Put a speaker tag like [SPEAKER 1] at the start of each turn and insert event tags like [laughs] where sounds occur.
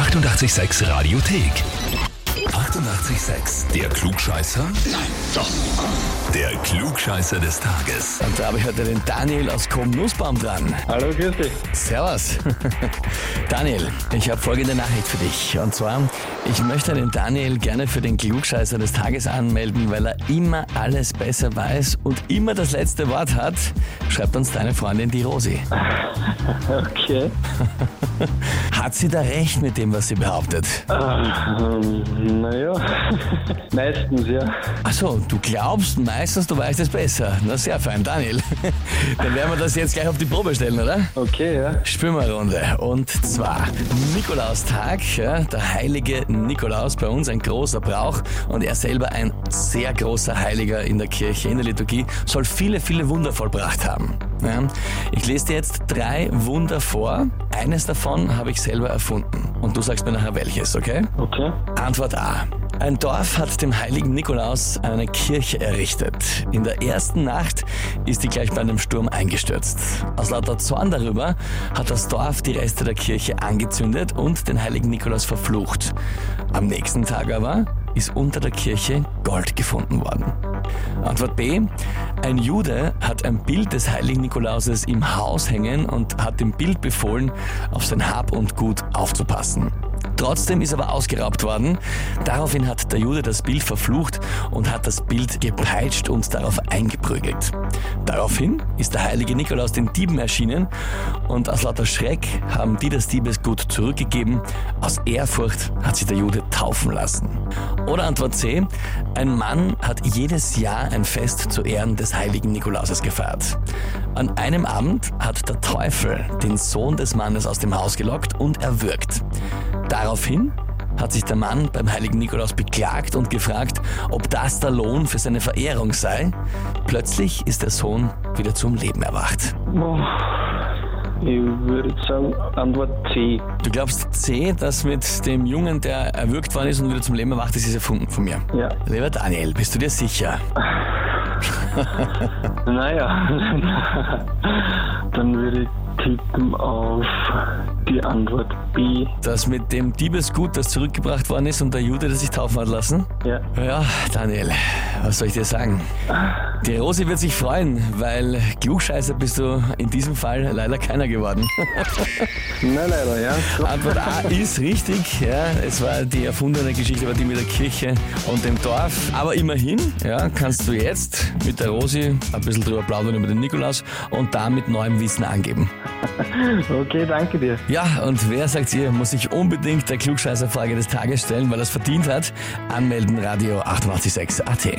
[SPEAKER 1] 886 Radiothek. 88,6. Der Klugscheißer? Nein, doch. Der Klugscheißer des Tages.
[SPEAKER 2] Und da habe ich heute den Daniel aus Krumm-Nussbaum dran.
[SPEAKER 3] Hallo, grüß dich.
[SPEAKER 2] Servus. [laughs] Daniel, ich habe folgende Nachricht für dich. Und zwar, ich möchte den Daniel gerne für den Klugscheißer des Tages anmelden, weil er immer alles besser weiß und immer das letzte Wort hat. Schreibt uns deine Freundin, die Rosi. [laughs]
[SPEAKER 3] Okay. [laughs]
[SPEAKER 2] Hat sie da recht mit dem, was sie behauptet?
[SPEAKER 3] Ähm, naja, [laughs] meistens ja.
[SPEAKER 2] Achso, du glaubst meistens, du weißt es besser. Na sehr fein, Daniel. [laughs] Dann werden wir das jetzt gleich auf die Probe stellen, oder?
[SPEAKER 3] Okay, ja.
[SPEAKER 2] Spielen wir eine Runde. Und zwar Nikolaustag, ja, der heilige Nikolaus, bei uns ein großer Brauch und er selber ein sehr großer Heiliger in der Kirche, in der Liturgie, soll viele, viele Wunder vollbracht haben. Ja. Ich lese dir jetzt drei Wunder vor. Eines davon habe ich selber erfunden. Und du sagst mir nachher welches, okay?
[SPEAKER 3] Okay.
[SPEAKER 2] Antwort A. Ein Dorf hat dem heiligen Nikolaus eine Kirche errichtet. In der ersten Nacht ist die gleich bei einem Sturm eingestürzt. Aus lauter Zorn darüber hat das Dorf die Reste der Kirche angezündet und den heiligen Nikolaus verflucht. Am nächsten Tag aber ist unter der Kirche Gold gefunden worden. Antwort B. Ein Jude hat ein Bild des heiligen Nikolauses im Haus hängen und hat dem Bild befohlen, auf sein Hab und Gut aufzupassen. Trotzdem ist aber ausgeraubt worden. Daraufhin hat der Jude das Bild verflucht und hat das Bild gepeitscht und darauf eingeprügelt. Daraufhin ist der heilige Nikolaus den Dieben erschienen und aus lauter Schreck haben die das Diebesgut zurückgegeben. Aus Ehrfurcht hat sich der Jude taufen lassen. Oder Antwort C. Ein Mann hat jedes Jahr ein Fest zu Ehren des heiligen Nikolauses gefeiert. An einem Abend hat der Teufel den Sohn des Mannes aus dem Haus gelockt und erwürgt. Daraufhin hat sich der Mann beim heiligen Nikolaus beklagt und gefragt, ob das der Lohn für seine Verehrung sei. Plötzlich ist der Sohn wieder zum Leben erwacht.
[SPEAKER 3] Ich würde sagen, Antwort C.
[SPEAKER 2] Du glaubst C, dass mit dem Jungen, der erwürgt worden ist und wieder zum Leben erwacht ist, ist erfunden von mir.
[SPEAKER 3] Ja.
[SPEAKER 2] Lieber Daniel, bist du dir sicher? [laughs]
[SPEAKER 3] Naja, [laughs] dann würde ich tippen auf die Antwort B.
[SPEAKER 2] Das mit dem Diebesgut, das zurückgebracht worden ist und der Jude, der sich taufen hat lassen?
[SPEAKER 3] Ja.
[SPEAKER 2] Ja, Daniel, was soll ich dir sagen? Die Rosi wird sich freuen, weil Klugscheißer bist du in diesem Fall leider keiner geworden. [laughs]
[SPEAKER 3] Na leider, ja.
[SPEAKER 2] Antwort A ist richtig. Ja, es war die erfundene Geschichte, war die mit der Kirche und dem Dorf. Aber immerhin, ja, kannst du jetzt mit der Rosi ein bisschen drüber plaudern über den Nikolaus und damit neuem Wissen angeben. [laughs]
[SPEAKER 3] Okay, danke dir.
[SPEAKER 2] Ja, und wer sagt ihr, muss sich unbedingt der Klugscheißerfrage des Tages stellen, weil er es verdient hat? Anmelden Radio 886 AT.